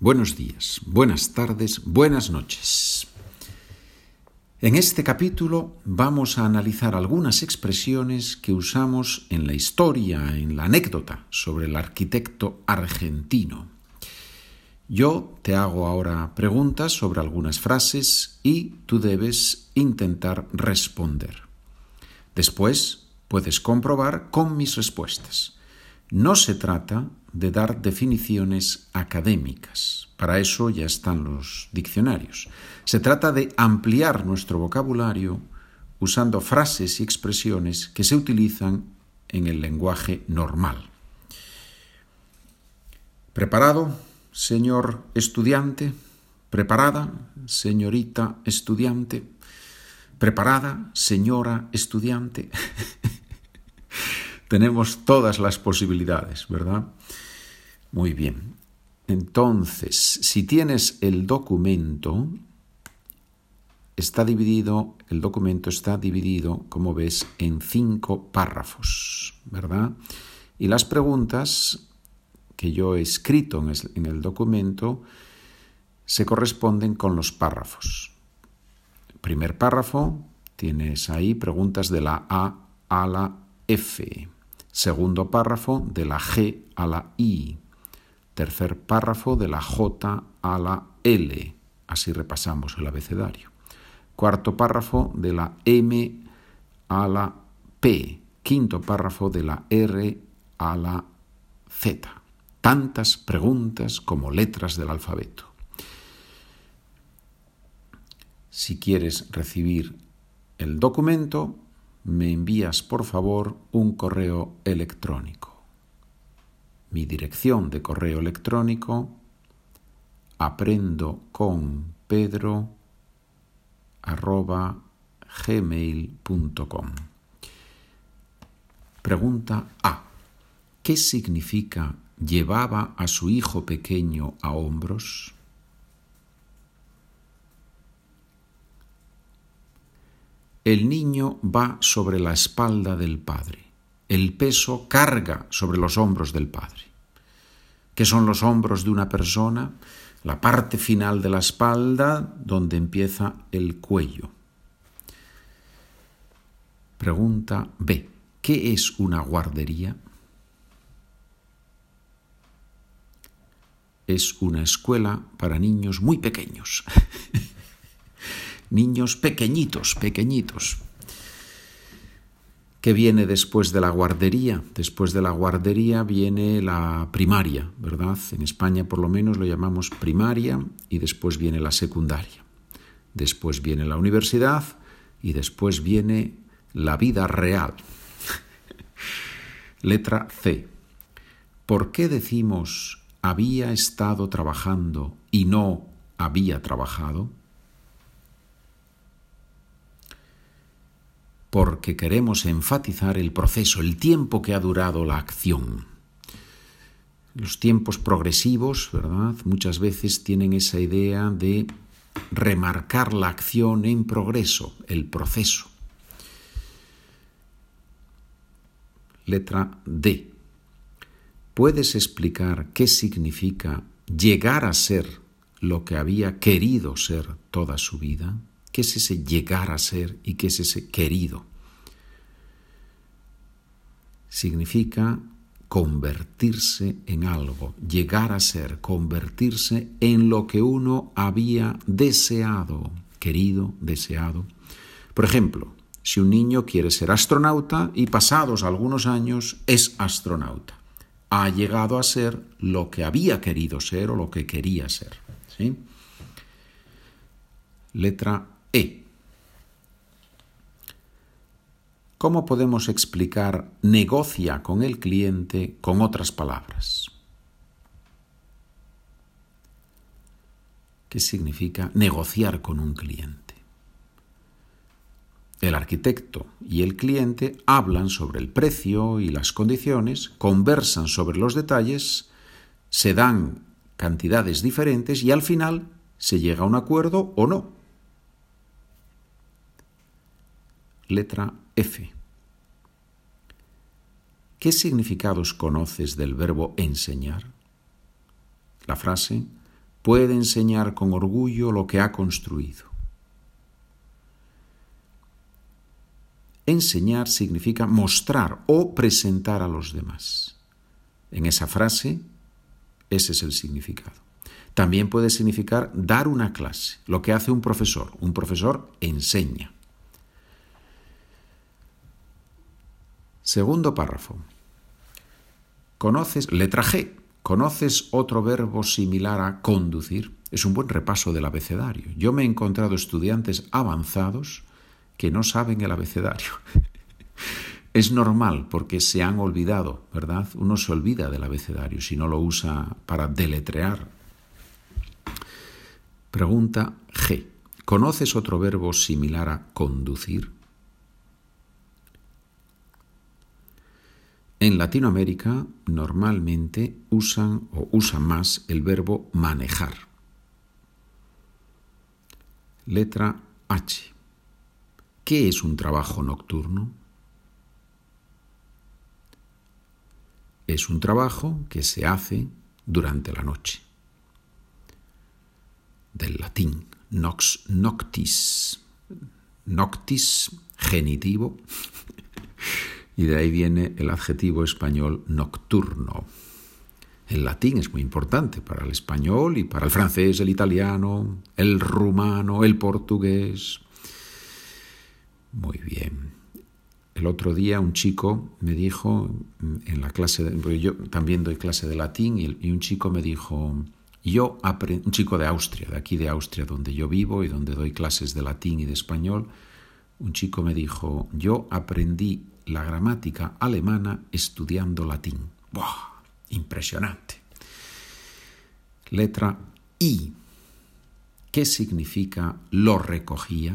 buenos días, buenas tardes, buenas noches. En este capítulo vamos a analizar algunas expresiones que usamos en la historia, en la anécdota sobre el arquitecto argentino. Yo te hago ahora preguntas sobre algunas frases y tú debes intentar responder. Después puedes comprobar con mis respuestas. No se trata de dar definiciones académicas, para eso ya están los diccionarios. Se trata de ampliar nuestro vocabulario usando frases y expresiones que se utilizan en el lenguaje normal. ¿Preparado, señor estudiante? ¿Preparada, señorita estudiante? ¿Preparada, señora estudiante? Tenemos todas las posibilidades, ¿verdad? Muy bien. Entonces, si tienes el documento, está dividido, el documento está dividido, como ves, en cinco párrafos, ¿verdad? Y las preguntas que yo he escrito en el documento se corresponden con los párrafos. Primer párrafo, tienes ahí preguntas de la A a la F. Segundo párrafo de la G a la I. Tercer párrafo de la J a la L. Así repasamos el abecedario. Cuarto párrafo de la M a la P. Quinto párrafo de la R a la Z. Tantas preguntas como letras del alfabeto. Si quieres recibir el documento, me envías por favor un correo electrónico. Mi dirección de correo electrónico aprendo con pedro gmail.com. Pregunta A. ¿Qué significa llevaba a su hijo pequeño a hombros? El niño va sobre la espalda del padre. El peso carga sobre los hombros del padre. ¿Qué son los hombros de una persona? La parte final de la espalda donde empieza el cuello. Pregunta B. ¿Qué es una guardería? Es una escuela para niños muy pequeños. niños pequeñitos, pequeñitos. ¿Qué viene después de la guardería? Después de la guardería viene la primaria, ¿verdad? En España por lo menos lo llamamos primaria y después viene la secundaria. Después viene la universidad y después viene la vida real. Letra C. ¿Por qué decimos había estado trabajando y no había trabajado? Porque queremos enfatizar el proceso, el tiempo que ha durado la acción. Los tiempos progresivos, ¿verdad? Muchas veces tienen esa idea de remarcar la acción en progreso, el proceso. Letra D. ¿Puedes explicar qué significa llegar a ser lo que había querido ser toda su vida? ¿Qué es ese llegar a ser y qué es ese querido? Significa convertirse en algo, llegar a ser, convertirse en lo que uno había deseado, querido, deseado. Por ejemplo, si un niño quiere ser astronauta y pasados algunos años es astronauta, ha llegado a ser lo que había querido ser o lo que quería ser. ¿sí? Letra e. ¿Cómo podemos explicar negocia con el cliente con otras palabras? ¿Qué significa negociar con un cliente? El arquitecto y el cliente hablan sobre el precio y las condiciones, conversan sobre los detalles, se dan cantidades diferentes y al final se llega a un acuerdo o no. Letra F. ¿Qué significados conoces del verbo enseñar? La frase, puede enseñar con orgullo lo que ha construido. Enseñar significa mostrar o presentar a los demás. En esa frase, ese es el significado. También puede significar dar una clase, lo que hace un profesor. Un profesor enseña. Segundo párrafo. ¿Conoces, letra G, ¿conoces otro verbo similar a conducir? Es un buen repaso del abecedario. Yo me he encontrado estudiantes avanzados que no saben el abecedario. Es normal porque se han olvidado, ¿verdad? Uno se olvida del abecedario si no lo usa para deletrear. Pregunta G. ¿Conoces otro verbo similar a conducir? En Latinoamérica normalmente usan o usan más el verbo manejar. Letra H. ¿Qué es un trabajo nocturno? Es un trabajo que se hace durante la noche. Del latín nox noctis. Noctis, genitivo. Y de ahí viene el adjetivo español nocturno. El latín es muy importante para el español y para el francés, el italiano, el rumano, el portugués. Muy bien. El otro día un chico me dijo en la clase, de, yo también doy clase de latín y, un chico me dijo, yo un chico de Austria, de aquí de Austria donde yo vivo y donde doy clases de latín y de español, un chico me dijo, yo aprendí la gramática alemana estudiando latín. ¡Buah! Impresionante. Letra I. ¿Qué significa lo recogía?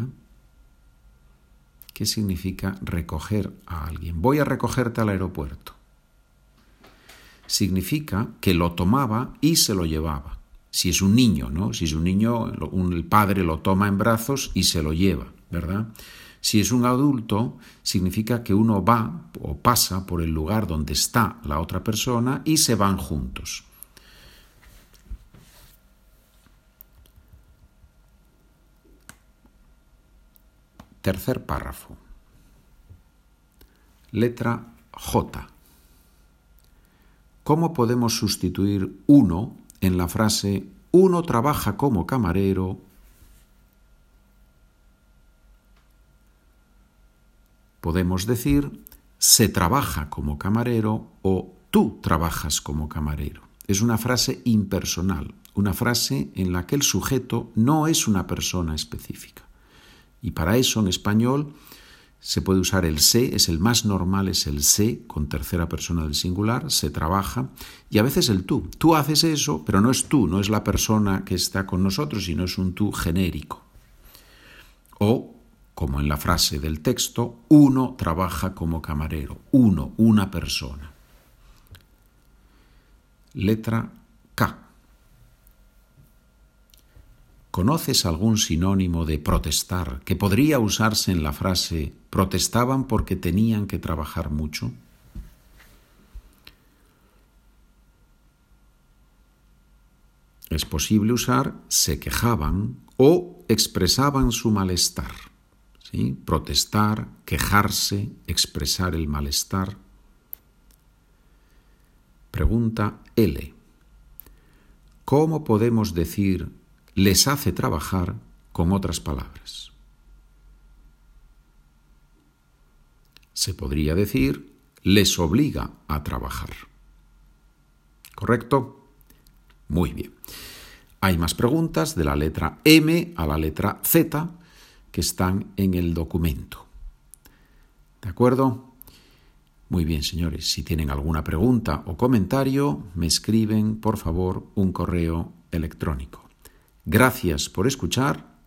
¿Qué significa recoger a alguien? Voy a recogerte al aeropuerto. Significa que lo tomaba y se lo llevaba. Si es un niño, ¿no? Si es un niño, el padre lo toma en brazos y se lo lleva, ¿verdad? Si es un adulto, significa que uno va o pasa por el lugar donde está la otra persona y se van juntos. Tercer párrafo. Letra J. ¿Cómo podemos sustituir uno en la frase uno trabaja como camarero? Podemos decir se trabaja como camarero o tú trabajas como camarero. Es una frase impersonal, una frase en la que el sujeto no es una persona específica. Y para eso en español se puede usar el se, es el más normal, es el se con tercera persona del singular, se trabaja, y a veces el tú. Tú haces eso, pero no es tú, no es la persona que está con nosotros, sino es un tú genérico. O, como en la frase del texto, uno trabaja como camarero, uno, una persona. Letra K. ¿Conoces algún sinónimo de protestar que podría usarse en la frase protestaban porque tenían que trabajar mucho? Es posible usar se quejaban o expresaban su malestar. Protestar, quejarse, expresar el malestar. Pregunta L. ¿Cómo podemos decir les hace trabajar con otras palabras. Se podría decir, les obliga a trabajar. ¿Correcto? Muy bien. Hay más preguntas de la letra M a la letra Z que están en el documento. ¿De acuerdo? Muy bien, señores. Si tienen alguna pregunta o comentario, me escriben, por favor, un correo electrónico. Gracias por escuchar.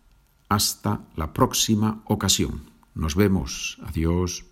Hasta la próxima ocasión. Nos vemos. Adiós.